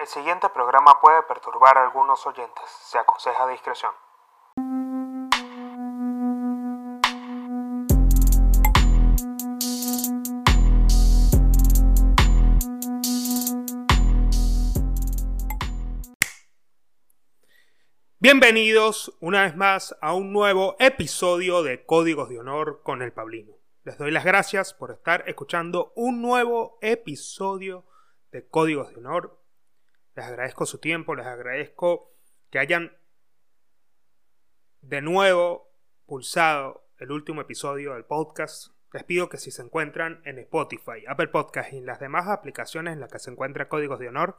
El siguiente programa puede perturbar a algunos oyentes. Se aconseja discreción. Bienvenidos una vez más a un nuevo episodio de Códigos de Honor con el Pablino. Les doy las gracias por estar escuchando un nuevo episodio de Códigos de Honor. Les agradezco su tiempo, les agradezco que hayan de nuevo pulsado el último episodio del podcast. Les pido que si se encuentran en Spotify, Apple Podcast y en las demás aplicaciones en las que se encuentra Códigos de Honor,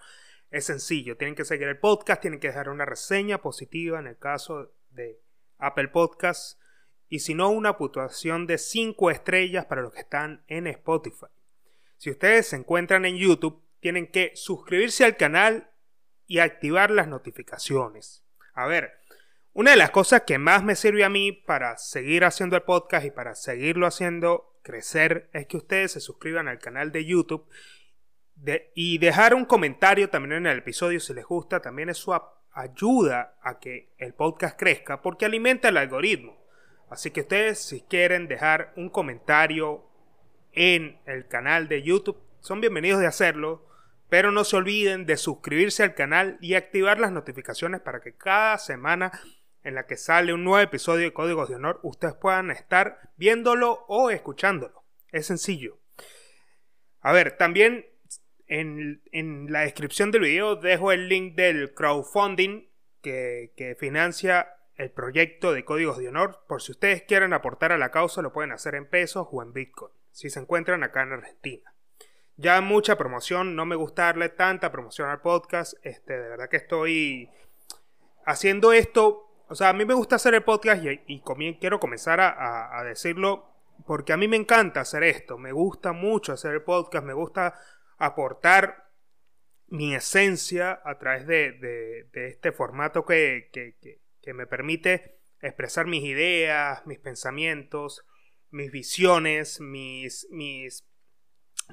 es sencillo. Tienen que seguir el podcast, tienen que dejar una reseña positiva en el caso de Apple Podcast y si no una puntuación de 5 estrellas para los que están en Spotify. Si ustedes se encuentran en YouTube, tienen que suscribirse al canal y activar las notificaciones. A ver, una de las cosas que más me sirve a mí para seguir haciendo el podcast y para seguirlo haciendo crecer es que ustedes se suscriban al canal de YouTube y dejar un comentario también en el episodio si les gusta. También eso ayuda a que el podcast crezca porque alimenta el algoritmo. Así que ustedes si quieren dejar un comentario en el canal de YouTube, son bienvenidos de hacerlo, pero no se olviden de suscribirse al canal y activar las notificaciones para que cada semana en la que sale un nuevo episodio de Códigos de Honor, ustedes puedan estar viéndolo o escuchándolo. Es sencillo. A ver, también en, la descripción del video dejo el link del crowdfunding que, que financia el proyecto de códigos de honor. Por si ustedes quieren aportar a la causa, lo pueden hacer en pesos o en Bitcoin, si se encuentran acá en Argentina. Ya mucha promoción, no me gusta darle tanta promoción al podcast. Este, de verdad que estoy haciendo esto. O sea, a mí me gusta hacer el podcast y, quiero comenzar a, a, decirlo porque a mí me encanta hacer esto. Me gusta mucho hacer el podcast, me gusta aportar mi esencia a través de, de, este formato que, que, que me permite expresar mis ideas, mis pensamientos, mis visiones, mis, mis,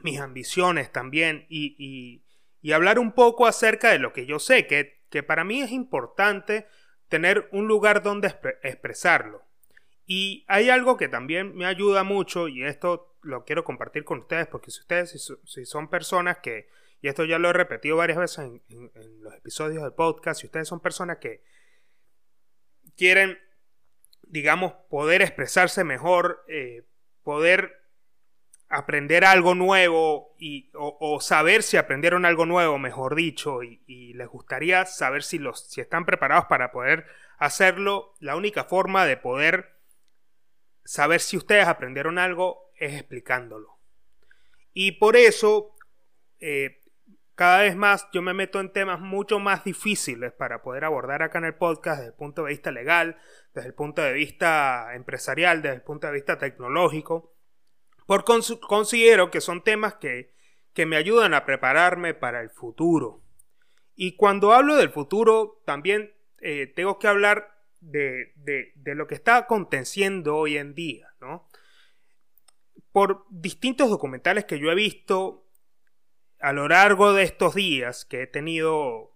mis ambiciones también y, y, hablar un poco acerca de lo que yo sé, que, que para mí es importante tener un lugar donde expresarlo. Y hay algo que también me ayuda mucho y esto lo quiero compartir con ustedes porque si ustedes si, son personas que, y esto ya lo he repetido varias veces en, en los episodios del podcast, si ustedes son personas que quieren, digamos, poder expresarse mejor, eh, poder aprender algo nuevo y, o, saber si aprendieron algo nuevo, mejor dicho, y, les gustaría saber si, los, si están preparados para poder hacerlo, la única forma de poder saber si ustedes aprendieron algo es explicándolo. Y por eso eh, cada vez más yo me meto en temas mucho más difíciles para poder abordar acá en el podcast desde el punto de vista legal, desde el punto de vista empresarial, desde el punto de vista tecnológico, porque considero que son temas que, que me ayudan a prepararme para el futuro. Y cuando hablo del futuro, también eh, tengo que hablar de, de, de, lo que está aconteciendo hoy en día, ¿no? Por distintos documentales que yo he visto, a lo largo de estos días que he tenido,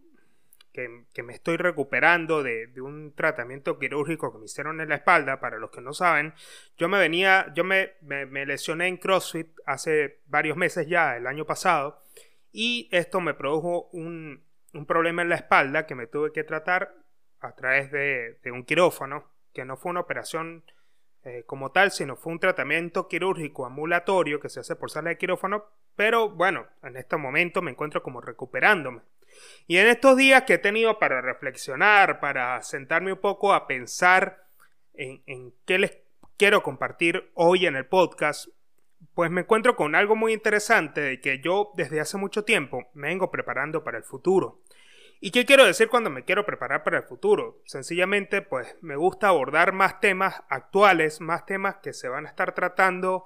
que, me estoy recuperando de, un tratamiento quirúrgico que me hicieron en la espalda, para los que no saben, yo me venía, yo me, me, lesioné en CrossFit hace varios meses ya, el año pasado, y esto me produjo un, un problema en la espalda que me tuve que tratar a través de, de un quirófano, que no fue una operación eh, como tal, sino fue un tratamiento quirúrgico ambulatorio que se hace por sala de quirófano, pero bueno, en este momento me encuentro como recuperándome. Y en estos días que he tenido para reflexionar, para sentarme un poco a pensar en, qué les quiero compartir hoy en el podcast, pues me encuentro con algo muy interesante de que yo desde hace mucho tiempo me vengo preparando para el futuro. ¿Y qué quiero decir cuando me quiero preparar para el futuro? Sencillamente, pues me gusta abordar más temas actuales, más temas que se van a estar tratando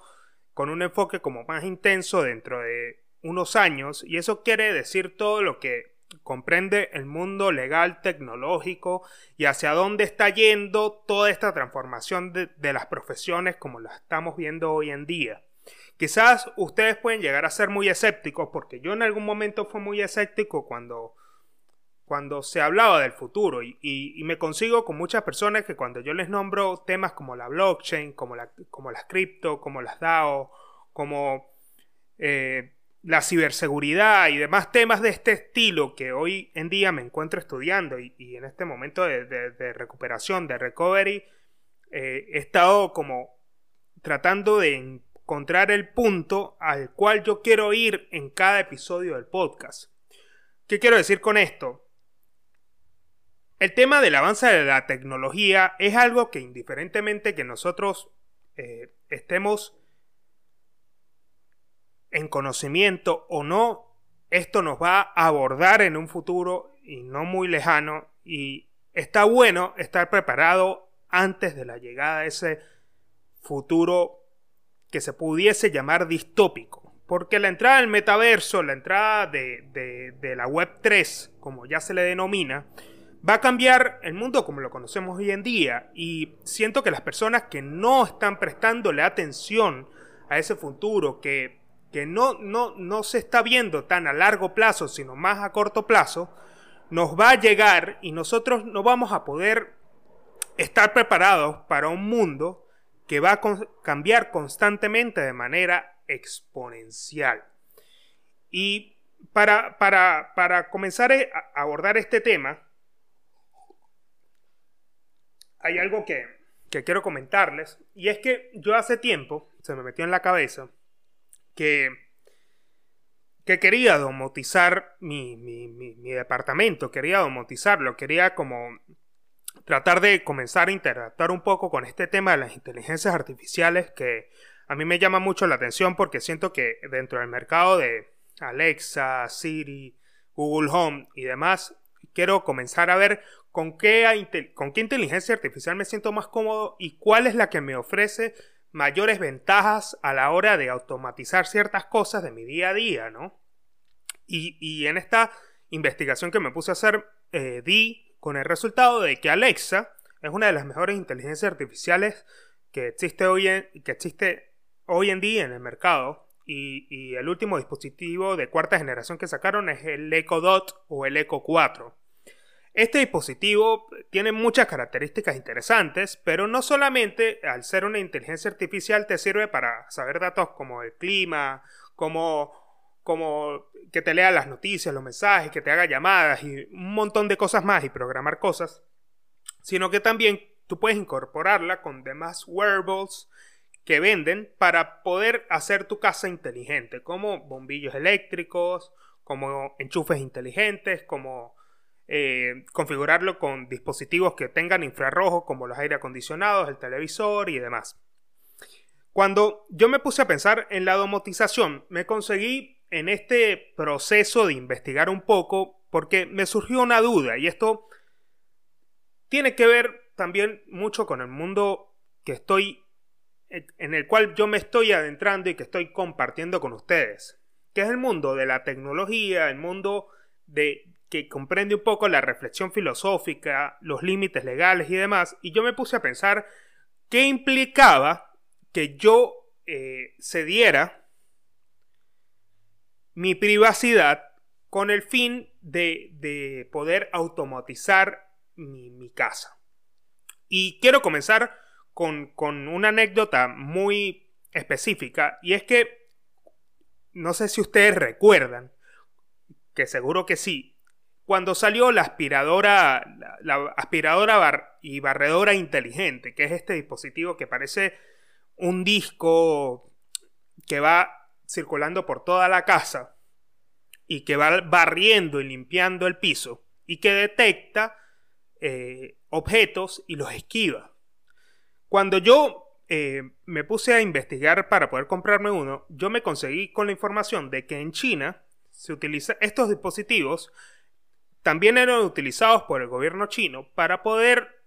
con un enfoque como más intenso dentro de unos años, y eso quiere decir todo lo que comprende el mundo legal, tecnológico y hacia dónde está yendo toda esta transformación de, de las profesiones como la estamos viendo hoy en día. Quizás ustedes pueden llegar a ser muy escépticos, porque yo en algún momento fui muy escéptico cuando cuando se hablaba del futuro y, me consigo con muchas personas que cuando yo les nombro temas como la blockchain, como, la, como las cripto, como las DAO, como eh, la ciberseguridad y demás temas de este estilo que hoy en día me encuentro estudiando y, en este momento de, recuperación, de recovery, eh, he estado como tratando de encontrar el punto al cual yo quiero ir en cada episodio del podcast. ¿Qué quiero decir con esto? El tema del avance de la tecnología es algo que indiferentemente que nosotros eh, estemos en conocimiento o no, esto nos va a abordar en un futuro y no muy lejano y está bueno estar preparado antes de la llegada de ese futuro que se pudiese llamar distópico. Porque la entrada del metaverso, la entrada de, de la Web 3, como ya se le denomina, va a cambiar el mundo como lo conocemos hoy en día y siento que las personas que no están prestándole atención a ese futuro, que, que no, no, no se está viendo tan a largo plazo, sino más a corto plazo, nos va a llegar y nosotros no vamos a poder estar preparados para un mundo que va a cambiar constantemente de manera exponencial. Y para, para, para comenzar a abordar este tema, hay algo que, quiero comentarles, y es que yo hace tiempo se me metió en la cabeza que, que quería domotizar mi, departamento, quería domotizarlo, quería como tratar de comenzar a interactuar un poco con este tema de las inteligencias artificiales que a mí me llama mucho la atención porque siento que dentro del mercado de Alexa, Siri, Google Home y demás, quiero comenzar a ver con qué inteligencia artificial me siento más cómodo y cuál es la que me ofrece mayores ventajas a la hora de automatizar ciertas cosas de mi día a día, ¿no? Y, en esta investigación que me puse a hacer, eh, di con el resultado de que Alexa es una de las mejores inteligencias artificiales que existe hoy en, que existe hoy en día en el mercado. Y, y el último dispositivo de cuarta generación que sacaron es el Echo Dot o el Echo 4. Este dispositivo tiene muchas características interesantes, pero no solamente al ser una inteligencia artificial te sirve para saber datos como el clima, como, como que te lea las noticias, los mensajes, que te haga llamadas y un montón de cosas más y programar cosas, sino que también tú puedes incorporarla con demás wearables que venden para poder hacer tu casa inteligente, como bombillos eléctricos, como enchufes inteligentes, como eh, configurarlo con dispositivos que tengan infrarrojos como los aire acondicionados, el televisor y demás. Cuando yo me puse a pensar en la domotización, me conseguí en este proceso de investigar un poco porque me surgió una duda y esto tiene que ver también mucho con el mundo que estoy en el cual yo me estoy adentrando y que estoy compartiendo con ustedes, que es el mundo de la tecnología, el mundo de que comprende un poco la reflexión filosófica, los límites legales y demás, y yo me puse a pensar qué implicaba que yo eh, cediera mi privacidad con el fin de, poder automatizar mi, casa. Y quiero comenzar con, con una anécdota muy específica, y es que, no sé si ustedes recuerdan, que seguro que sí, cuando salió la aspiradora, la, aspiradora y barredora inteligente, que es este dispositivo que parece un disco que va circulando por toda la casa y que va barriendo y limpiando el piso y que detecta eh, objetos y los esquiva. Cuando yo eh, me puse a investigar para poder comprarme uno, yo me conseguí con la información de que en China se utiliza estos dispositivos también eran utilizados por el gobierno chino para poder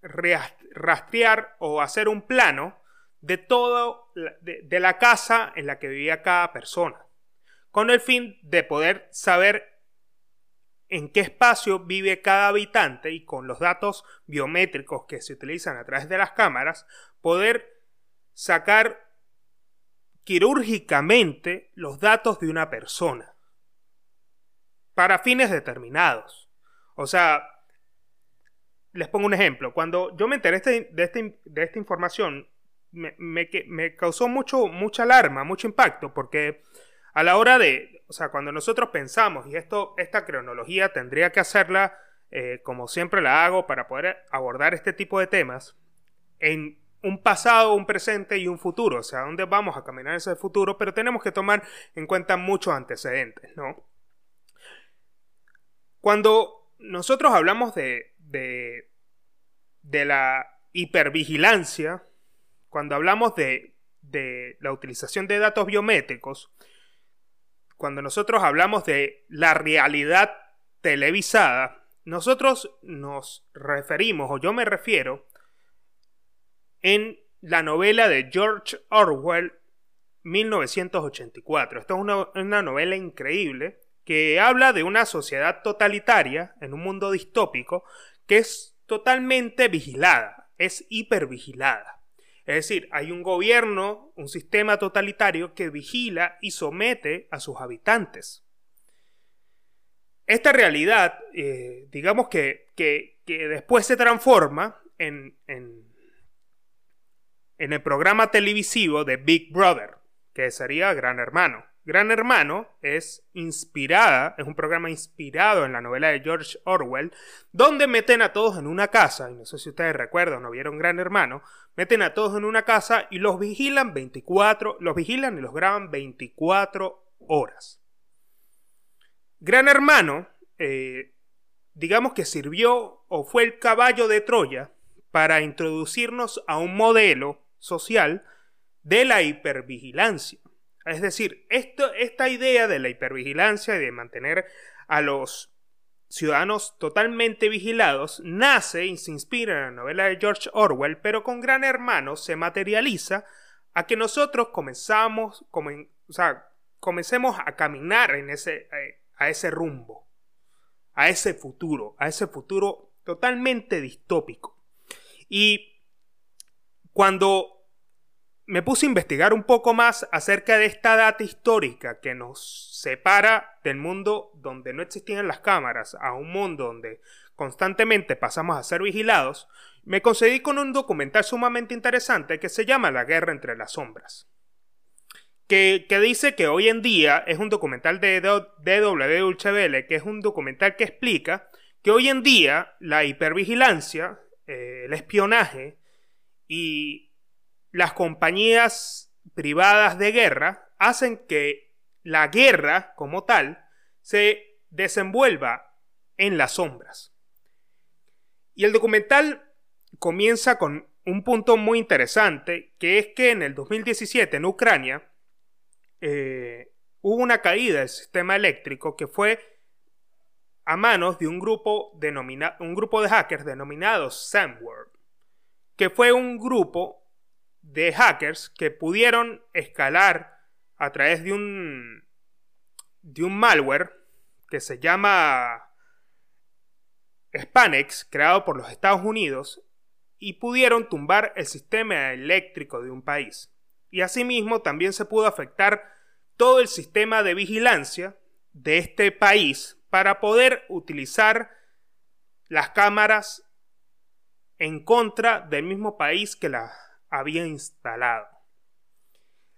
rastrear o hacer un plano de todo de, la casa en la que vivía cada persona, con el fin de poder saber en qué espacio vive cada habitante y con los datos biométricos que se utilizan a través de las cámaras, poder sacar quirúrgicamente los datos de una persona para fines determinados. O sea, les pongo un ejemplo. Cuando yo me enteré este, de, este, de esta información, me, causó mucho, mucha alarma, mucho impacto, porque a la hora de, o sea, cuando nosotros pensamos, y esto, esta cronología tendría que hacerla eh, como siempre la hago para poder abordar este tipo de temas, en un pasado, un presente y un futuro, o sea, dónde vamos a caminar ese futuro, pero tenemos que tomar en cuenta muchos antecedentes, ¿no? Cuando nosotros hablamos de, de, de la hipervigilancia, cuando hablamos de, de la utilización de datos biométricos, cuando nosotros hablamos de la realidad televisada, nosotros nos referimos, o yo me refiero, en la novela de George Orwell 1984. Esto es una, novela increíble que habla de una sociedad totalitaria en un mundo distópico que es totalmente vigilada, es hipervigilada. Es decir, hay un gobierno, un sistema totalitario que vigila y somete a sus habitantes. Esta realidad, eh, digamos que, que, después se transforma en en el programa televisivo de Big Brother, que sería Gran Hermano. Gran Hermano es inspirada, es un programa inspirado en la novela de George Orwell, donde meten a todos en una casa, y no sé si ustedes recuerdan o vieron Gran Hermano, meten a todos en una casa y los vigilan 24, los vigilan y los graban 24 horas. Gran Hermano, eh, digamos que sirvió o fue el caballo de Troya para introducirnos a un modelo social de la hipervigilancia. Es decir, esto, esta idea de la hipervigilancia y de mantener a los ciudadanos totalmente vigilados nace y se inspira en la novela de George Orwell, pero con Gran Hermano se materializa a que nosotros comenzamos, o sea, comencemos a caminar en ese, a ese rumbo, a ese futuro, a ese futuro totalmente distópico. Y cuando me puse a investigar un poco más acerca de esta data histórica que nos separa del mundo donde no existían las cámaras a un mundo donde constantemente pasamos a ser vigilados, me concedí con un documental sumamente interesante que se llama La guerra entre las sombras. Que, dice que hoy en día es un documental de DW Ulchevele, que es un documental que explica que hoy en día la hipervigilancia, eh, el espionaje, y las compañías privadas de guerra hacen que la guerra como tal se desenvuelva en las sombras. Y el documental comienza con un punto muy interesante, que es que en el 2017 en Ucrania eh, hubo una caída del sistema eléctrico que fue a manos de un grupo, un grupo de hackers denominados Samworld que fue un grupo de hackers que pudieron escalar a través de un, de un malware que se llama Spanex, creado por los Estados Unidos, y pudieron tumbar el sistema eléctrico de un país. Y asimismo también se pudo afectar todo el sistema de vigilancia de este país para poder utilizar las cámaras en contra del mismo país que la había instalado.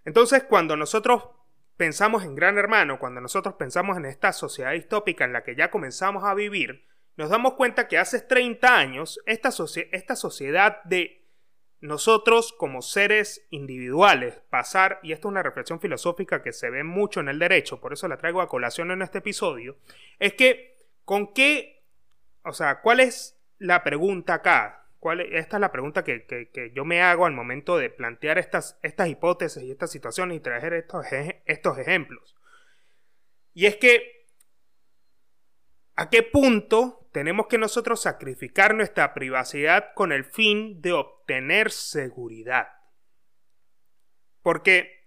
Entonces, cuando nosotros pensamos en Gran Hermano, cuando nosotros pensamos en esta sociedad distópica en la que ya comenzamos a vivir, nos damos cuenta que hace 30 años esta, esta sociedad de nosotros como seres individuales pasar, y esto es una reflexión filosófica que se ve mucho en el derecho, por eso la traigo a colación en este episodio, es que con qué, o sea, ¿cuál es la pregunta acá? Esta es la pregunta que, yo me hago al momento de plantear estas, estas hipótesis y estas situaciones y traer estos, estos ejemplos. Y es que, ¿a qué punto tenemos que nosotros sacrificar nuestra privacidad con el fin de obtener seguridad? Porque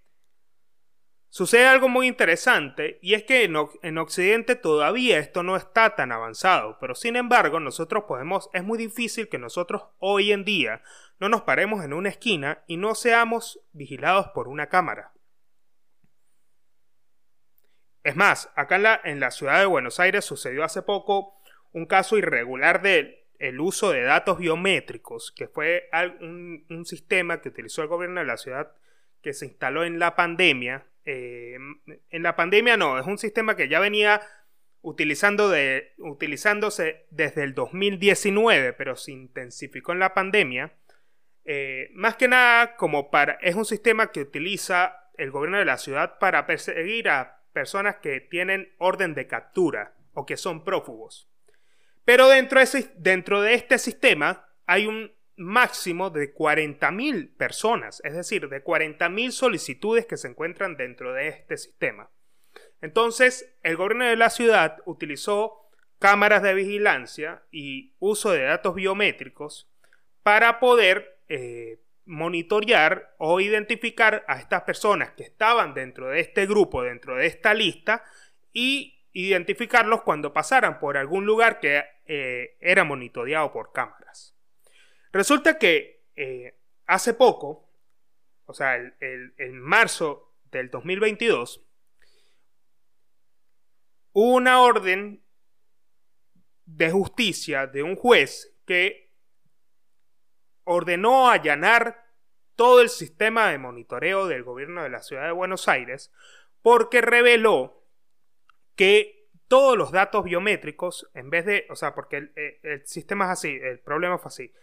Sucede algo muy interesante y es que en, Occidente todavía esto no está tan avanzado, pero sin embargo nosotros podemos, es muy difícil que nosotros hoy en día no nos paremos en una esquina y no seamos vigilados por una cámara. Es más, acá en la, en la ciudad de Buenos Aires sucedió hace poco un caso irregular del el uso de datos biométricos, que fue un, sistema que utilizó el gobierno de la ciudad que se instaló en la pandemia. Eh, en la pandemia no, es un sistema que ya venía utilizando de, utilizándose desde el 2019, pero se intensificó en la pandemia. Eh, más que nada, como para. Es un sistema que utiliza el gobierno de la ciudad para perseguir a personas que tienen orden de captura o que son prófugos. Pero dentro de, dentro de este sistema hay un máximo de 40.000 personas, es decir, de 40.000 solicitudes que se encuentran dentro de este sistema. Entonces, el gobierno de la ciudad utilizó cámaras de vigilancia y uso de datos biométricos para poder eh, monitorear o identificar a estas personas que estaban dentro de este grupo, dentro de esta lista, y identificarlos cuando pasaran por algún lugar que eh, era monitoreado por cámaras. Resulta que eh, hace poco, o sea, en marzo del 2022, hubo una orden de justicia de un juez que ordenó allanar todo el sistema de monitoreo del gobierno de la ciudad de Buenos Aires porque reveló que todos los datos biométricos, en vez de, o sea, porque el, eh, sistema es así, el problema fue así.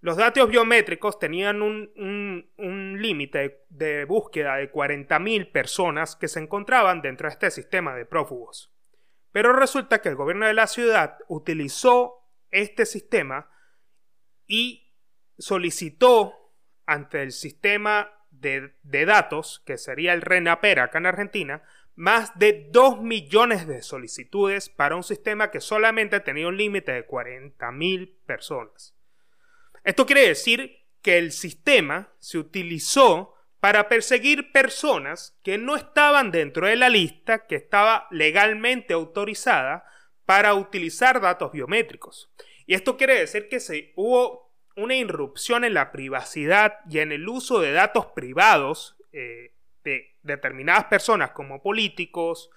Los datos biométricos tenían un, límite de, búsqueda de 40.000 personas que se encontraban dentro de este sistema de prófugos. Pero resulta que el gobierno de la ciudad utilizó este sistema y solicitó ante el sistema de, de datos, que sería el RENAPER acá en Argentina, más de 2 millones de solicitudes para un sistema que solamente tenía un límite de 40.000 personas. Esto quiere decir que el sistema se utilizó para perseguir personas que no estaban dentro de la lista que estaba legalmente autorizada para utilizar datos biométricos. Y esto quiere decir que se hubo una irrupción en la privacidad y en el uso de datos privados eh, de determinadas personas como políticos,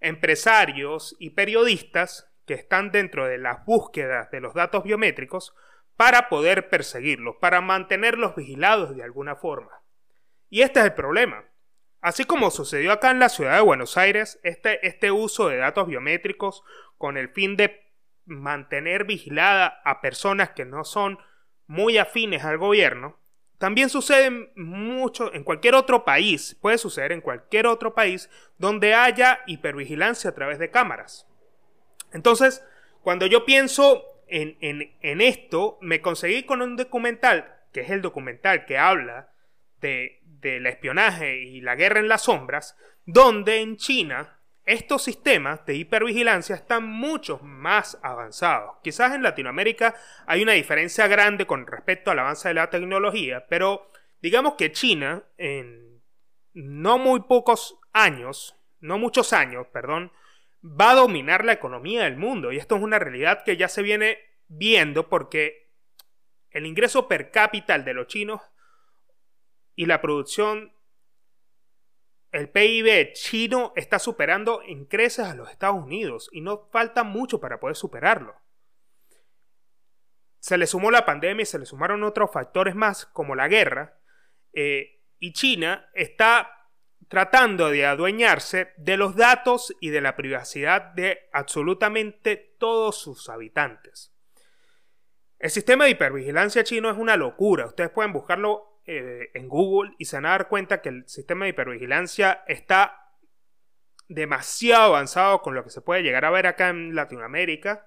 empresarios y periodistas que están dentro de las búsquedas de los datos biométricos para poder perseguirlos, para mantenerlos vigilados de alguna forma. Y este es el problema. Así como sucedió acá en la ciudad de Buenos Aires, este, este uso de datos biométricos con el fin de mantener vigilada a personas que no son muy afines al gobierno, también sucede mucho en cualquier otro país, puede suceder en cualquier otro país donde haya hipervigilancia a través de cámaras. Entonces, cuando yo pienso en, en, esto, me conseguí con un documental, que es el documental que habla de, del espionaje y la guerra en las sombras, donde en China estos sistemas de hipervigilancia están mucho más avanzados. Quizás en Latinoamérica hay una diferencia grande con respecto al avance de la tecnología, pero digamos que China en no muy pocos años, no muchos años, perdón, va a dominar la economía del mundo. Y esto es una realidad que ya se viene viendo porque el ingreso per cápita de los chinos y la producción el PIB chino está superando en creces a los Estados Unidos y no falta mucho para poder superarlo. Se le sumó la pandemia y se le sumaron otros factores más como la guerra eh, y China está tratando de adueñarse de los datos y de la privacidad de absolutamente todos sus habitantes. El sistema de hipervigilancia chino es una locura. Ustedes pueden buscarlo eh, en Google y se van a dar cuenta que el sistema de hipervigilancia está demasiado avanzado con lo que se puede llegar a ver acá en Latinoamérica,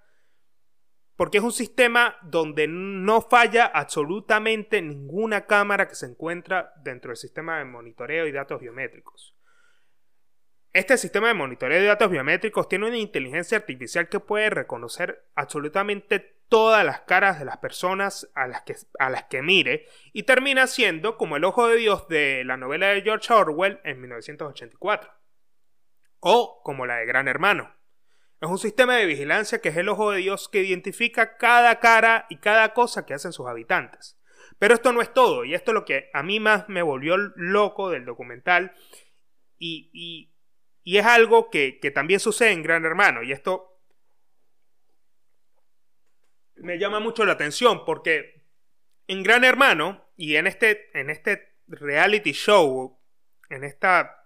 porque es un sistema donde no falla absolutamente ninguna cámara que se encuentra dentro del sistema de monitoreo y datos biométricos. Este sistema de monitoreo de datos biométricos tiene una inteligencia artificial que puede reconocer absolutamente todas las caras de las personas a las, que, a las que mire y termina siendo como el ojo de Dios de la novela de George Orwell en 1984 o como la de Gran Hermano. Es un sistema de vigilancia que es el ojo de Dios que identifica cada cara y cada cosa que hacen sus habitantes. Pero esto no es todo, y esto es lo que a mí más me volvió loco del documental, y, y, y es algo que, que también sucede en Gran Hermano, y esto me llama mucho la atención porque en Gran Hermano y en este, en este reality show, en, esta,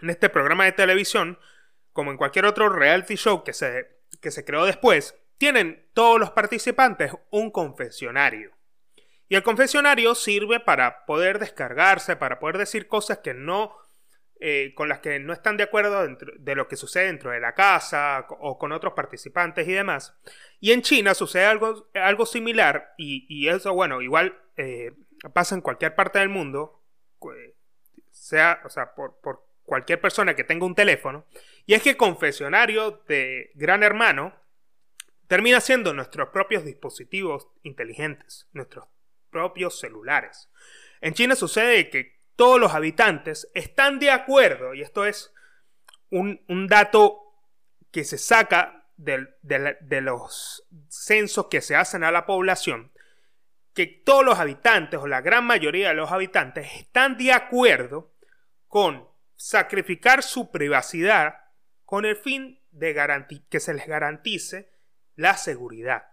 en este programa de televisión, como en cualquier otro reality show que se, que se creó después, tienen todos los participantes un confesionario. Y el confesionario sirve para poder descargarse, para poder decir cosas que no eh, con las que no están de acuerdo de lo que sucede dentro de la casa o con otros participantes y demás. Y en China sucede algo, algo similar y, eso, bueno, igual eh, pasa en cualquier parte del mundo, sea, o sea, por, por cualquier persona que tenga un teléfono. Y es que confesionario de Gran Hermano termina siendo nuestros propios dispositivos inteligentes, nuestros propios celulares. En China sucede que todos los habitantes están de acuerdo, y esto es un, dato que se saca de, de, los censos que se hacen a la población, que todos los habitantes o la gran mayoría de los habitantes están de acuerdo con sacrificar su privacidad con el fin de que se les garantice la seguridad.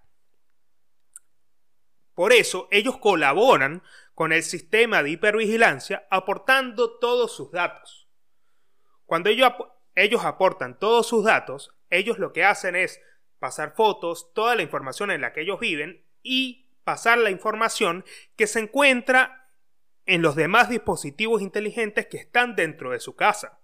Por eso ellos colaboran con el sistema de hipervigilancia aportando todos sus datos. Cuando ellos, ellos aportan todos sus datos, ellos lo que hacen es pasar fotos, toda la información en la que ellos viven y pasar la información que se encuentra en los demás dispositivos inteligentes que están dentro de su casa.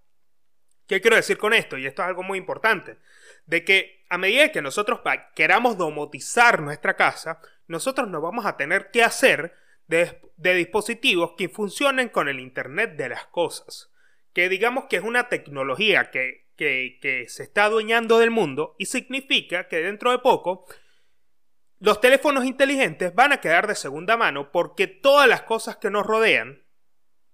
¿Qué quiero decir con esto? Y esto es algo muy importante. De que a medida que nosotros queramos domotizar nuestra casa, nosotros nos vamos a tener que hacer de, dispositivos que funcionen con el Internet de las cosas. Que digamos que es una tecnología que, que, se está adueñando del mundo y significa que dentro de poco los teléfonos inteligentes van a quedar de segunda mano porque todas las cosas que nos rodean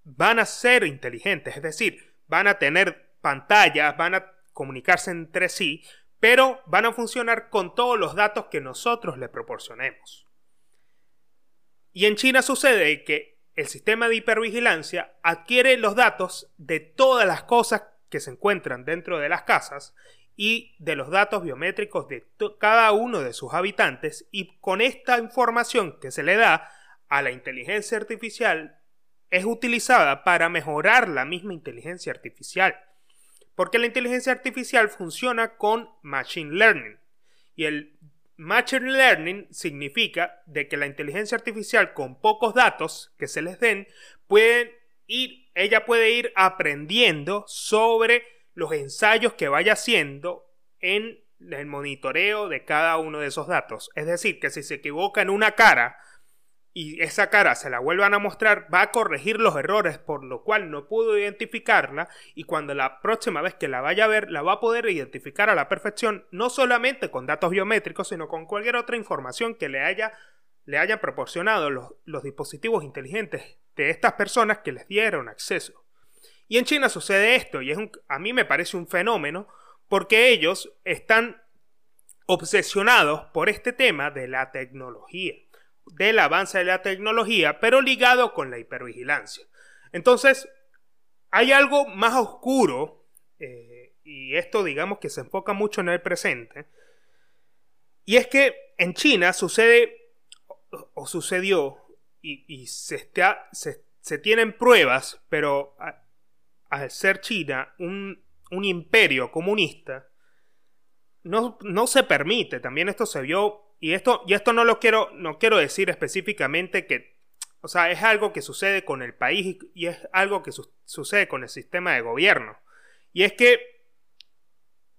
van a ser inteligentes, es decir, van a tener pantallas, van a comunicarse entre sí, pero van a funcionar con todos los datos que nosotros le proporcionemos. Y en China sucede que el sistema de hipervigilancia adquiere los datos de todas las cosas que se encuentran dentro de las casas y de los datos biométricos de cada uno de sus habitantes y con esta información que se le da a la inteligencia artificial es utilizada para mejorar la misma inteligencia artificial. Porque la inteligencia artificial funciona con machine learning y el Machine Learning significa de que la inteligencia artificial con pocos datos que se les den pueden ir, ella puede ir aprendiendo sobre los ensayos que vaya haciendo en el monitoreo de cada uno de esos datos. Es decir, que si se equivoca en una cara y esa cara se la vuelvan a mostrar, va a corregir los errores por lo cual no pudo identificarla y cuando la próxima vez que la vaya a ver la va a poder identificar a la perfección, no solamente con datos biométricos, sino con cualquier otra información que le haya le proporcionado los, los dispositivos inteligentes de estas personas que les dieron acceso. Y en China sucede esto, y es a mí me parece un fenómeno, porque ellos están obsesionados por este tema de la tecnología del avance de la tecnología, pero ligado con la hipervigilancia. Entonces, hay algo más oscuro, eh, y esto digamos que se enfoca mucho en el presente, y es que en China sucede, o, sucedió, y, se, tienen pruebas, pero al ser China un, un imperio comunista, no, no, se permite, también esto se vio y esto, y esto no lo quiero, no quiero decir específicamente que, o sea, es algo que sucede con el país y, es algo que sucede con el sistema de gobierno. Y es que,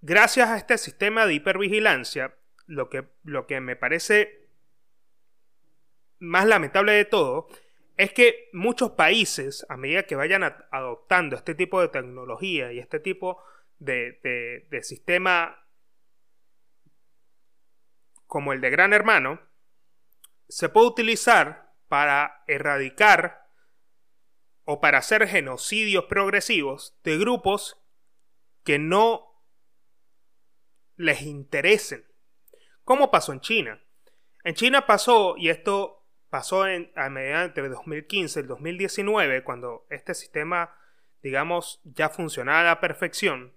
gracias a este sistema de hipervigilancia, lo que, lo que me parece más lamentable de todo es que muchos países, a medida que vayan adoptando este tipo de tecnología y este tipo de, de, sistema como el de Gran Hermano, se puede utilizar para erradicar o para hacer genocidios progresivos de grupos que no les interesen. ¿Cómo pasó en China? En China pasó, y esto pasó en, a mediados entre 2015 y el 2019, cuando este sistema, digamos, ya funcionaba a la perfección,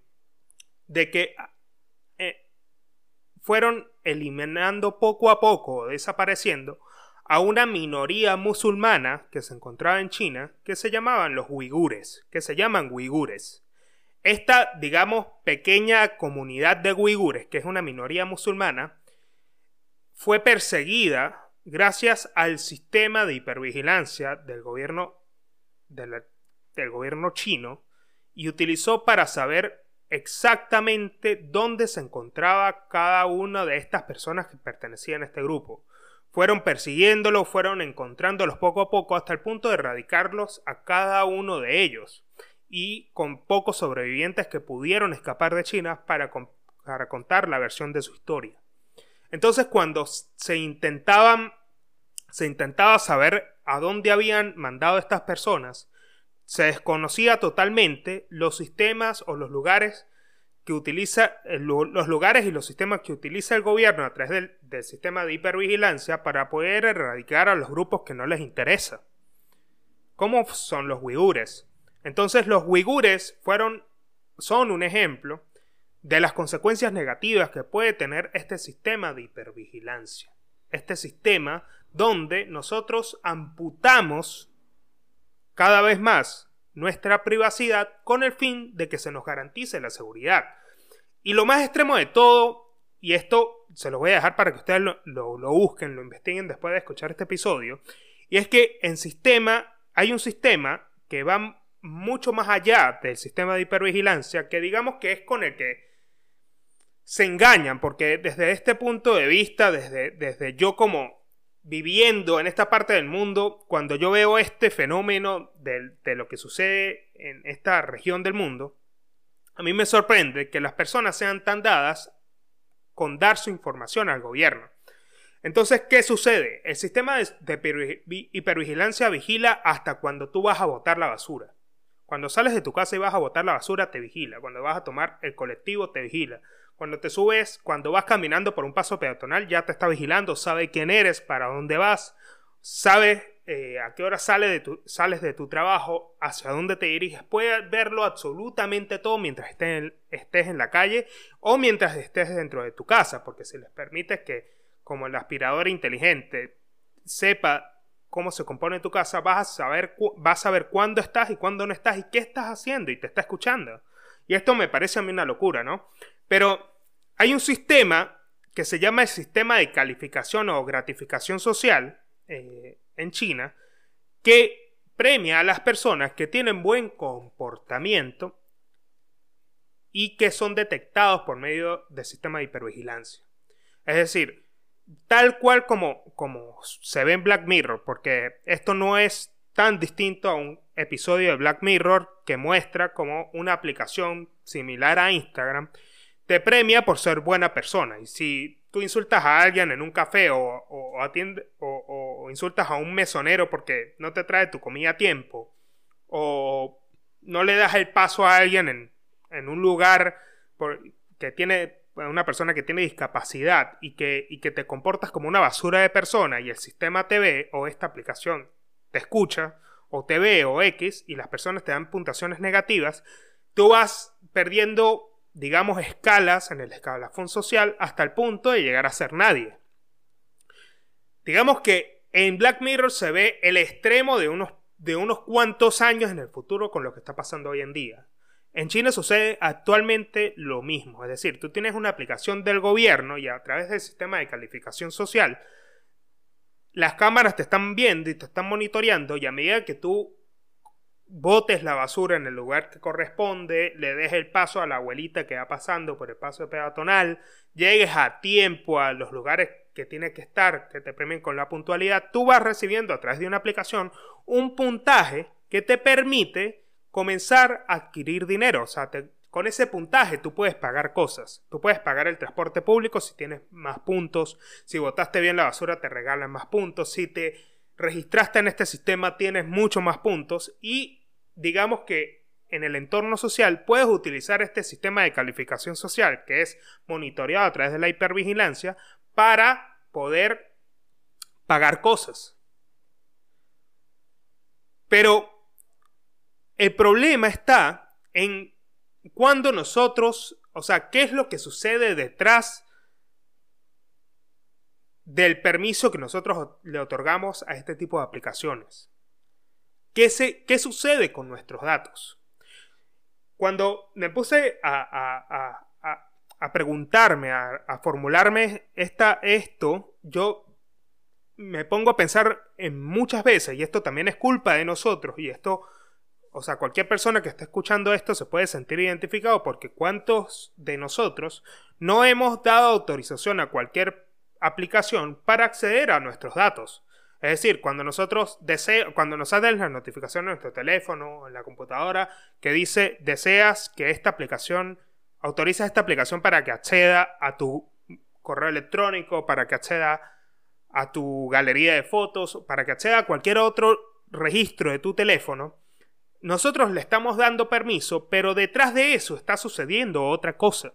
de que eh, fueron eliminando poco a poco, desapareciendo, a una minoría musulmana que se encontraba en China, que se llamaban los uigures, que se llaman uigures. Esta, digamos, pequeña comunidad de uigures, que es una minoría musulmana, fue perseguida gracias al sistema de hipervigilancia del gobierno, del gobierno chino y utilizó para saber exactamente dónde se encontraba cada una de estas personas que pertenecían a este grupo. Fueron persiguiéndolos, fueron encontrándolos poco a poco hasta el punto de erradicarlos a cada uno de ellos. Y con pocos sobrevivientes que pudieron escapar de China para, para contar la versión de su historia. Entonces cuando se intentaban se intentaba saber a dónde habían mandado estas personas, se desconocía totalmente los sistemas o los lugares que utiliza los lugares y los sistemas que utiliza el gobierno a través del, sistema de hipervigilancia para poder erradicar a los grupos que no les interesa. ¿Cómo son los uigures? Entonces los uigures fueron son un ejemplo de las consecuencias negativas que puede tener este sistema de hipervigilancia. Este sistema donde nosotros amputamos cada vez más nuestra privacidad con el fin de que se nos garantice la seguridad. Y lo más extremo de todo, y esto se lo voy a dejar para que ustedes lo, lo busquen, lo investiguen después de escuchar este episodio, y es que en sistema hay un sistema que va mucho más allá del sistema de hipervigilancia, que digamos que es con el que se engañan, porque desde este punto de vista, desde, desde yo como viviendo en esta parte del mundo, cuando yo veo este fenómeno de, de, lo que sucede en esta región del mundo, a mí me sorprende que las personas sean tan dadas con dar su información al gobierno. Entonces, ¿qué sucede? El sistema de, hipervigilancia vigila hasta cuando tú vas a botar la basura. Cuando sales de tu casa y vas a botar la basura, te vigila. Cuando vas a tomar el colectivo, te vigila. Cuando te subes, cuando vas caminando por un paso peatonal, ya te está vigilando, sabe quién eres, para dónde vas, sabe eh, a qué hora sale de tu, sales de tu trabajo, hacia dónde te diriges. Puede verlo absolutamente todo mientras estés en, estés en la calle o mientras estés dentro de tu casa, porque si les permite que, como el aspirador inteligente, sepa cómo se compone tu casa, vas a saber, vas a saber cuándo estás y cuándo no estás y qué estás haciendo y te está escuchando. Y esto me parece a mí una locura, ¿no? Pero hay un sistema que se llama el sistema de calificación o gratificación social eh, en China que premia a las personas que tienen buen comportamiento y que son detectados por medio del sistema de hipervigilancia. Es decir, tal cual como, como se ve en Black Mirror, porque esto no es tan distinto a un episodio de Black Mirror que muestra como una aplicación similar a Instagram te premia por ser buena persona. Y si tú insultas a alguien en un café o, o, o, insultas a un mesonero porque no te trae tu comida a tiempo, o no le das el paso a alguien en, en un lugar que tiene una persona que tiene discapacidad y que, y que te comportas como una basura de persona y el sistema te ve o esta aplicación te escucha o te ve o X y las personas te dan puntuaciones negativas, tú vas perdiendo digamos, escalas en el escalafón social hasta el punto de llegar a ser nadie. Digamos que en Black Mirror se ve el extremo de unos, de unos cuantos años en el futuro con lo que está pasando hoy en día. En China sucede actualmente lo mismo, es decir, tú tienes una aplicación del gobierno y a través del sistema de calificación social, las cámaras te están viendo y te están monitoreando y a medida que tú botes la basura en el lugar que corresponde, le des el paso a la abuelita que va pasando por el paso peatonal, llegues a tiempo a los lugares que tienes que estar, que te premien con la puntualidad, tú vas recibiendo a través de una aplicación un puntaje que te permite comenzar a adquirir dinero. O sea, con ese puntaje tú puedes pagar cosas. Tú puedes pagar el transporte público si tienes más puntos. Si botaste bien la basura te regalan más puntos. Si te registraste en este sistema tienes mucho más puntos. Y digamos que en el entorno social puedes utilizar este sistema de calificación social que es monitoreado a través de la hipervigilancia para poder pagar cosas. Pero el problema está en cuando nosotros, o sea, qué es lo que sucede detrás del permiso que nosotros le otorgamos a este tipo de aplicaciones. ¿Qué, se, qué sucede con nuestros datos? Cuando me puse a, preguntarme, a, formularme esta, esto, yo me pongo a pensar en muchas veces, y esto también es culpa de nosotros, y esto, o sea, cualquier persona que esté escuchando esto se puede sentir identificado porque cuántos de nosotros no hemos dado autorización a cualquier aplicación para acceder a nuestros datos. Es decir, cuando nosotros deseo, cuando nos salen la notificación en nuestro teléfono en la computadora que dice deseas que esta aplicación, autoriza esta aplicación para que acceda a tu correo electrónico, para que acceda a tu galería de fotos, para que acceda a cualquier otro registro de tu teléfono, nosotros le estamos dando permiso, pero detrás de eso está sucediendo otra cosa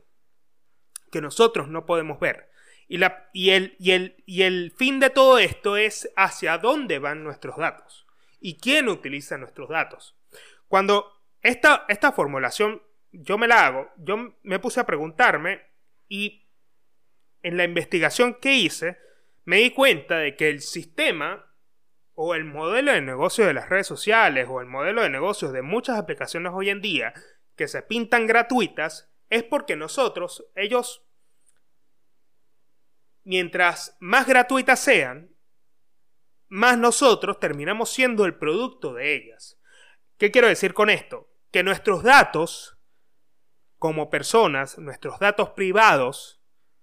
que nosotros no podemos ver. Y, el fin de todo esto es hacia dónde van nuestros datos y quién utiliza nuestros datos. Cuando esta, esta formulación yo me la hago, yo me puse a preguntarme y en la investigación que hice me di cuenta de que el sistema o el modelo de negocio de las redes sociales o el modelo de negocios de muchas aplicaciones hoy en día que se pintan gratuitas es porque nosotros, ellos mientras más gratuitas sean, más nosotros terminamos siendo el producto de ellas. ¿Qué quiero decir con esto? Que nuestros datos, como personas, nuestros datos privados,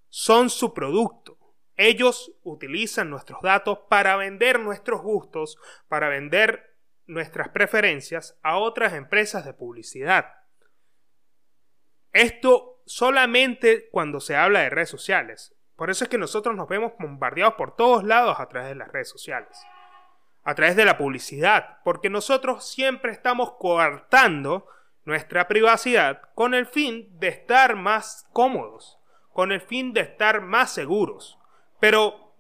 son su producto. Ellos utilizan nuestros datos para vender nuestros gustos, para vender nuestras preferencias a otras empresas de publicidad. Esto solamente cuando se habla de redes sociales. Por eso es que nosotros nos vemos bombardeados por todos lados a través de las redes sociales, a través de la publicidad, porque nosotros siempre estamos coartando nuestra privacidad con el fin de estar más cómodos, con el fin de estar más seguros. Pero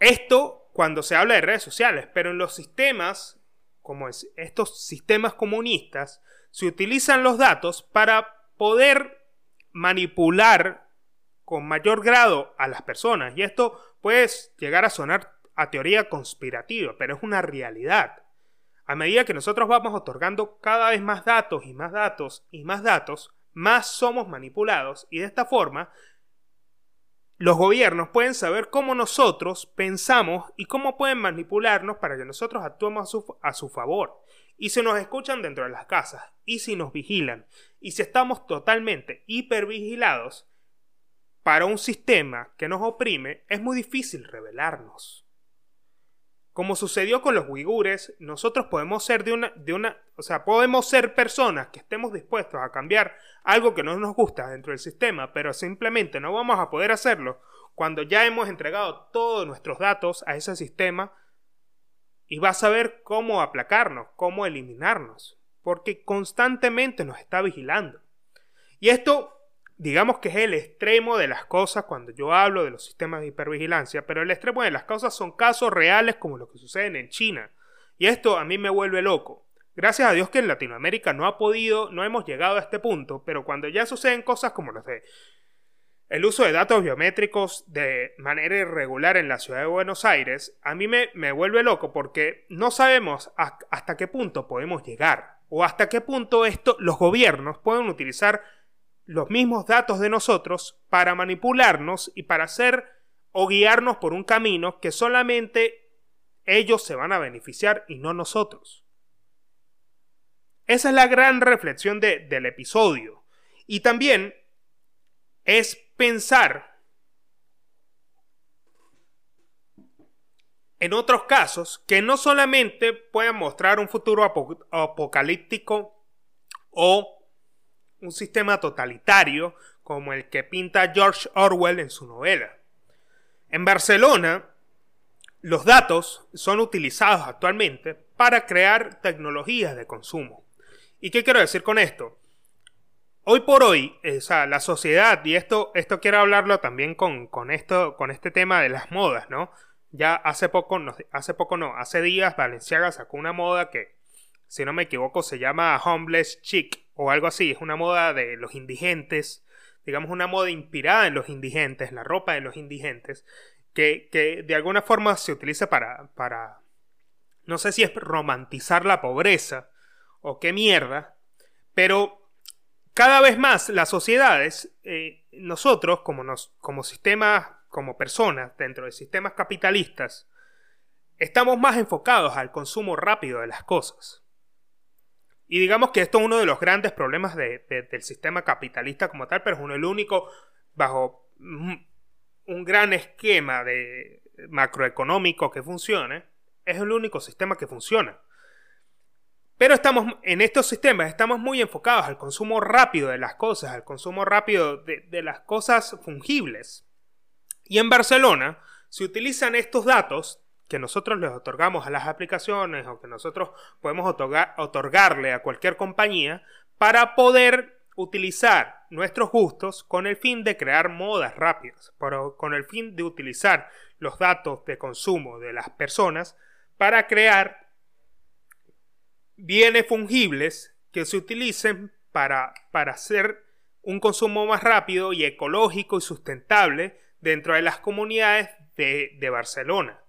esto cuando se habla de redes sociales, pero en los sistemas, como estos sistemas comunistas, se utilizan los datos para poder manipular con mayor grado a las personas. Y esto puede llegar a sonar a teoría conspirativa, pero es una realidad. A medida que nosotros vamos otorgando cada vez más datos y más datos y más datos, más somos manipulados y de esta forma los gobiernos pueden saber cómo nosotros pensamos y cómo pueden manipularnos para que nosotros actuemos a su, favor. Y si nos escuchan dentro de las casas, y si nos vigilan, y si estamos totalmente hipervigilados, para un sistema que nos oprime es muy difícil rebelarnos. Como sucedió con los uigures, nosotros podemos ser de una, de una, o sea, podemos ser personas que estemos dispuestos a cambiar algo que no nos gusta dentro del sistema, pero simplemente no vamos a poder hacerlo cuando ya hemos entregado todos nuestros datos a ese sistema y va a saber cómo aplacarnos, cómo eliminarnos, porque constantemente nos está vigilando. Y esto digamos que es el extremo de las cosas cuando yo hablo de los sistemas de hipervigilancia, pero el extremo de las cosas son casos reales como los que suceden en China. Y esto a mí me vuelve loco. Gracias a Dios que en Latinoamérica no ha podido, no hemos llegado a este punto, pero cuando ya suceden cosas como las de el uso de datos biométricos de manera irregular en la ciudad de Buenos Aires, a mí me, me vuelve loco porque no sabemos hasta qué punto podemos llegar o hasta qué punto esto los gobiernos pueden utilizar los mismos datos de nosotros para manipularnos y para hacer o guiarnos por un camino que solamente ellos se van a beneficiar y no nosotros. Esa es la gran reflexión del episodio. Y también es pensar en otros casos que no solamente puedan mostrar un futuro apocalíptico o un sistema totalitario como el que pinta George Orwell en su novela. En Barcelona, los datos son utilizados actualmente para crear tecnologías de consumo. ¿Y qué quiero decir con esto? Hoy por hoy, la sociedad, y esto, esto quiero hablarlo también con, con, esto, con este tema de las modas, ¿no? Ya hace poco, hace poco no, hace días Valenciaga sacó una moda que, si no me equivoco, se llama Homeless Chic o algo así. Es una moda de los indigentes, digamos, una moda inspirada en los indigentes, la ropa de los indigentes, que, que de alguna forma se utiliza para, para, no sé si es romantizar la pobreza o qué mierda, pero cada vez más las sociedades, eh, nosotros como, nos, como sistemas, como personas dentro de sistemas capitalistas, estamos más enfocados al consumo rápido de las cosas. Y digamos que esto es uno de los grandes problemas del sistema capitalista como tal, pero es uno el único bajo un gran esquema de macroeconómico que funcione, es el único sistema que funciona. Pero estamos en estos sistemas, estamos muy enfocados al consumo rápido de las cosas, al consumo rápido de, de las cosas fungibles. Y en Barcelona se utilizan estos datos que nosotros les otorgamos a las aplicaciones o que nosotros podemos otorgarle a cualquier compañía para poder utilizar nuestros gustos con el fin de crear modas rápidas, pero con el fin de utilizar los datos de consumo de las personas para crear bienes fungibles que se utilicen para, para hacer un consumo más rápido y ecológico y sustentable dentro de las comunidades de, de Barcelona.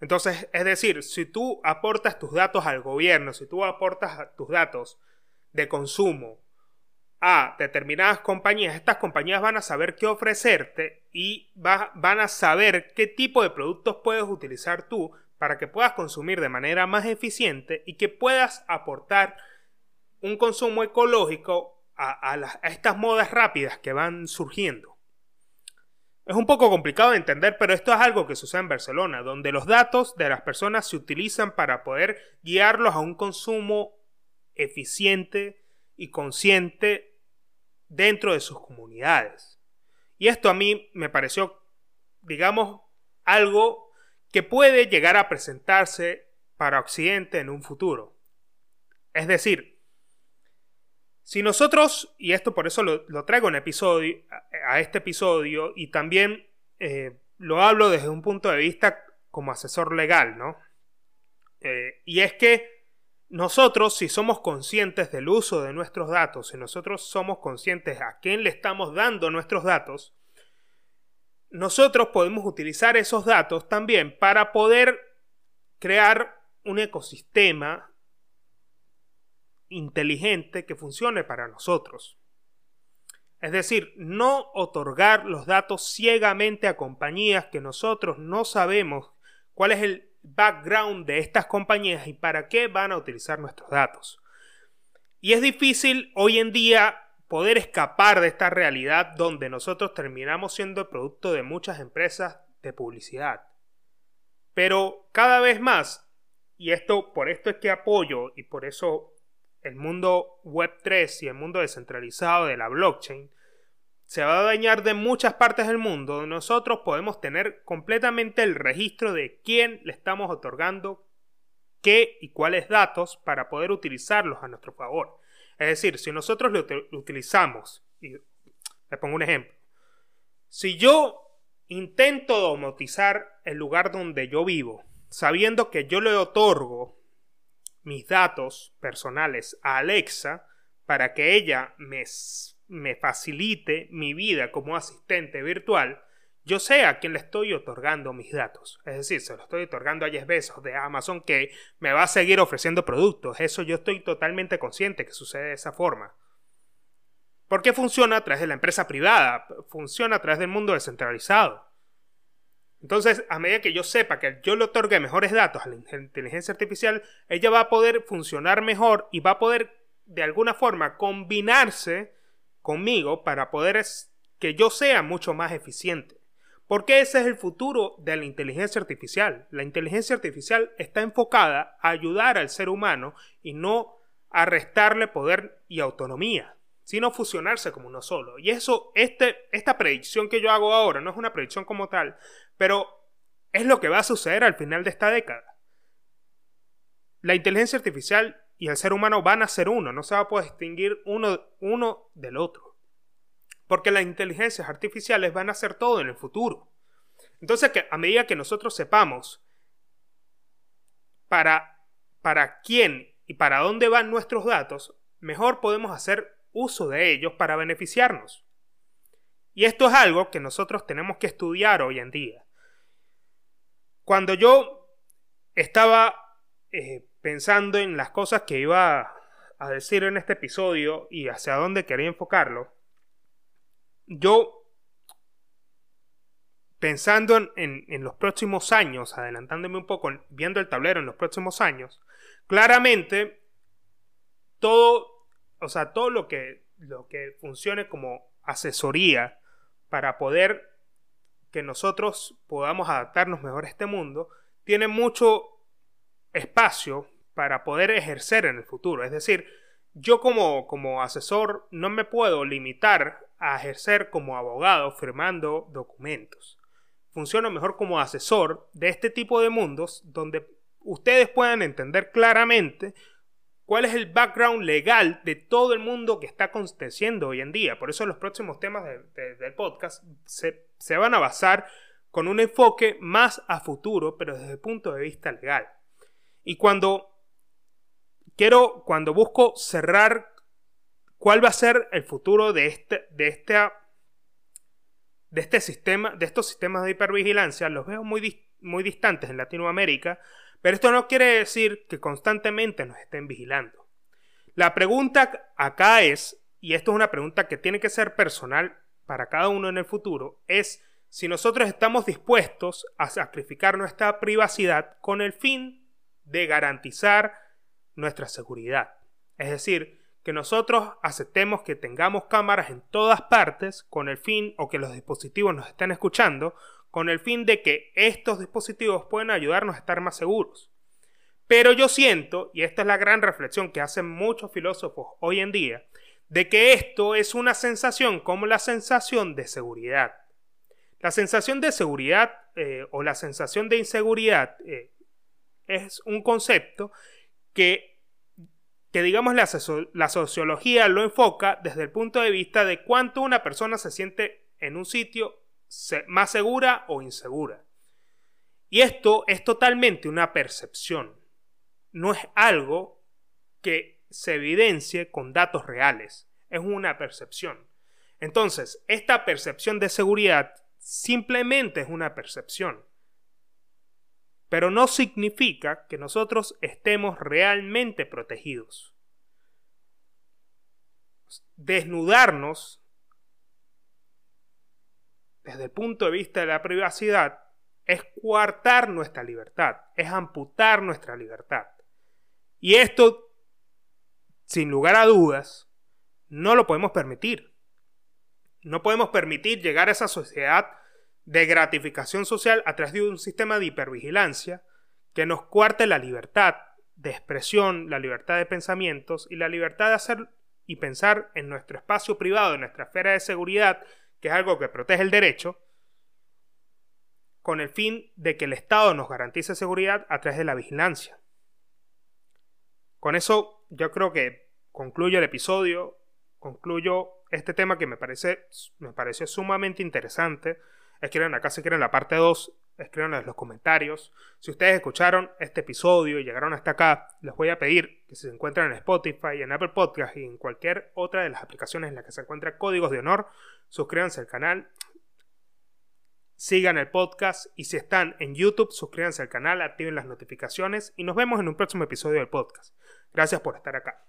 Entonces, es decir, si tú aportas tus datos al gobierno, si tú aportas tus datos de consumo a determinadas compañías, estas compañías van a saber qué ofrecerte y van a saber qué tipo de productos puedes utilizar tú para que puedas consumir de manera más eficiente y que puedas aportar un consumo ecológico a estas modas rápidas que van surgiendo. Es un poco complicado de entender, pero esto es algo que sucede en Barcelona, donde los datos de las personas se utilizan para poder guiarlos a un consumo eficiente y consciente dentro de sus comunidades. Y esto a mí me pareció, digamos, algo que puede llegar a presentarse para Occidente en un futuro. Es decir, si nosotros, y esto por eso lo, traigo en episodio, a, este episodio, y también eh, lo hablo desde un punto de vista como asesor legal, ¿no? Eh, y es que nosotros, si somos conscientes del uso de nuestros datos, si nosotros somos conscientes a quién le estamos dando nuestros datos, nosotros podemos utilizar esos datos también para poder crear un ecosistema inteligente que funcione para nosotros. Es decir, no otorgar los datos ciegamente a compañías que nosotros no sabemos cuál es el background de estas compañías y para qué van a utilizar nuestros datos. Y es difícil hoy en día poder escapar de esta realidad donde nosotros terminamos siendo el producto de muchas empresas de publicidad. Pero cada vez más, y esto por esto es que apoyo y por eso el mundo Web3 y el mundo descentralizado de la blockchain se va a dañar de muchas partes del mundo, nosotros podemos tener completamente el registro de quién le estamos otorgando qué y cuáles datos para poder utilizarlos a nuestro favor. Es decir, si nosotros lo, utilizamos, y le pongo un ejemplo, si yo intento domotizar el lugar donde yo vivo, sabiendo que yo le otorgo mis datos personales a Alexa para que ella me, me facilite mi vida como asistente virtual, yo sé a quién le estoy otorgando mis datos. Es decir, se lo estoy otorgando a Jeff Bezos de Amazon que me va a seguir ofreciendo productos. Eso yo estoy totalmente consciente que sucede de esa forma. ¿Por qué funciona a través de la empresa privada? Funciona a través del mundo descentralizado. Entonces, a medida que yo sepa que yo le otorgue mejores datos a la inteligencia artificial, ella va a poder funcionar mejor y va a poder de alguna forma combinarse conmigo para poder que yo sea mucho más eficiente. Porque ese es el futuro de la inteligencia artificial. La inteligencia artificial está enfocada a ayudar al ser humano y no a restarle poder y autonomía sino fusionarse como uno solo. Y eso, este, esta predicción que yo hago ahora no es una predicción como tal, pero es lo que va a suceder al final de esta década. La inteligencia artificial y el ser humano van a ser uno, no se va a poder distinguir uno, uno del otro. Porque las inteligencias artificiales van a ser todo en el futuro. Entonces, a medida que nosotros sepamos para, para quién y para dónde van nuestros datos, mejor podemos hacer uso de ellos para beneficiarnos. Y esto es algo que nosotros tenemos que estudiar hoy en día. Cuando yo estaba eh, pensando en las cosas que iba a decir en este episodio y hacia dónde quería enfocarlo, yo pensando en, en, los próximos años, adelantándome un poco, viendo el tablero en los próximos años, claramente todo, o sea, todo lo que, lo que funcione como asesoría para poder que nosotros podamos adaptarnos mejor a este mundo, tiene mucho espacio para poder ejercer en el futuro. Es decir, yo como, como asesor no me puedo limitar a ejercer como abogado firmando documentos. Funciono mejor como asesor de este tipo de mundos donde ustedes puedan entender claramente cuál es el background legal de todo el mundo que está aconteciendo hoy en día. Por eso los próximos temas del podcast se, se van a basar con un enfoque más a futuro, pero desde el punto de vista legal. Y cuando quiero, cuando busco cerrar cuál va a ser el futuro de este, de esta, de este sistema, de estos sistemas de hipervigilancia, los veo muy, muy distantes en Latinoamérica, pero esto no quiere decir que constantemente nos estén vigilando. La pregunta acá es, y esto es una pregunta que tiene que ser personal para cada uno en el futuro, es si nosotros estamos dispuestos a sacrificar nuestra privacidad con el fin de garantizar nuestra seguridad. Es decir, que nosotros aceptemos que tengamos cámaras en todas partes con el fin, o que los dispositivos nos estén escuchando, con el fin de que estos dispositivos puedan ayudarnos a estar más seguros. Pero yo siento, y esta es la gran reflexión que hacen muchos filósofos hoy en día, de que esto es una sensación como la sensación de seguridad. La sensación de seguridad eh, o la sensación de inseguridad eh, es un concepto que, que digamos, la, la sociología lo enfoca desde el punto de vista de cuánto una persona se siente en un sitio más segura o insegura. Y esto es totalmente una percepción. No es algo que se evidencie con datos reales. Es una percepción. Entonces, esta percepción de seguridad simplemente es una percepción pero no significa que nosotros estemos realmente protegidos. Desnudarnos desde el punto de vista de la privacidad es coartar nuestra libertad, es amputar nuestra libertad. Y esto, sin lugar a dudas, no lo podemos permitir. No podemos permitir llegar a esa sociedad de gratificación social a través de un sistema de hipervigilancia que nos cuarte la libertad de expresión, la libertad de pensamientos y la libertad de hacer y pensar en nuestro espacio privado, en nuestra esfera de seguridad, que es algo que protege el derecho, con el fin de que el Estado nos garantice seguridad a través de la vigilancia. Con eso yo creo que concluyo el episodio, concluyo este tema que me, parece, me pareció sumamente interesante escriban acá si quieren la parte 2, escriban en los comentarios. Si ustedes escucharon este episodio y llegaron hasta acá, les voy a pedir que si se encuentran en Spotify, en Apple Podcast y en cualquier otra de las aplicaciones en las que se encuentra Códigos de Honor, suscríbanse al canal, sigan el podcast y si están en YouTube, suscríbanse al canal, activen las notificaciones y nos vemos en un próximo episodio del podcast. Gracias por estar acá.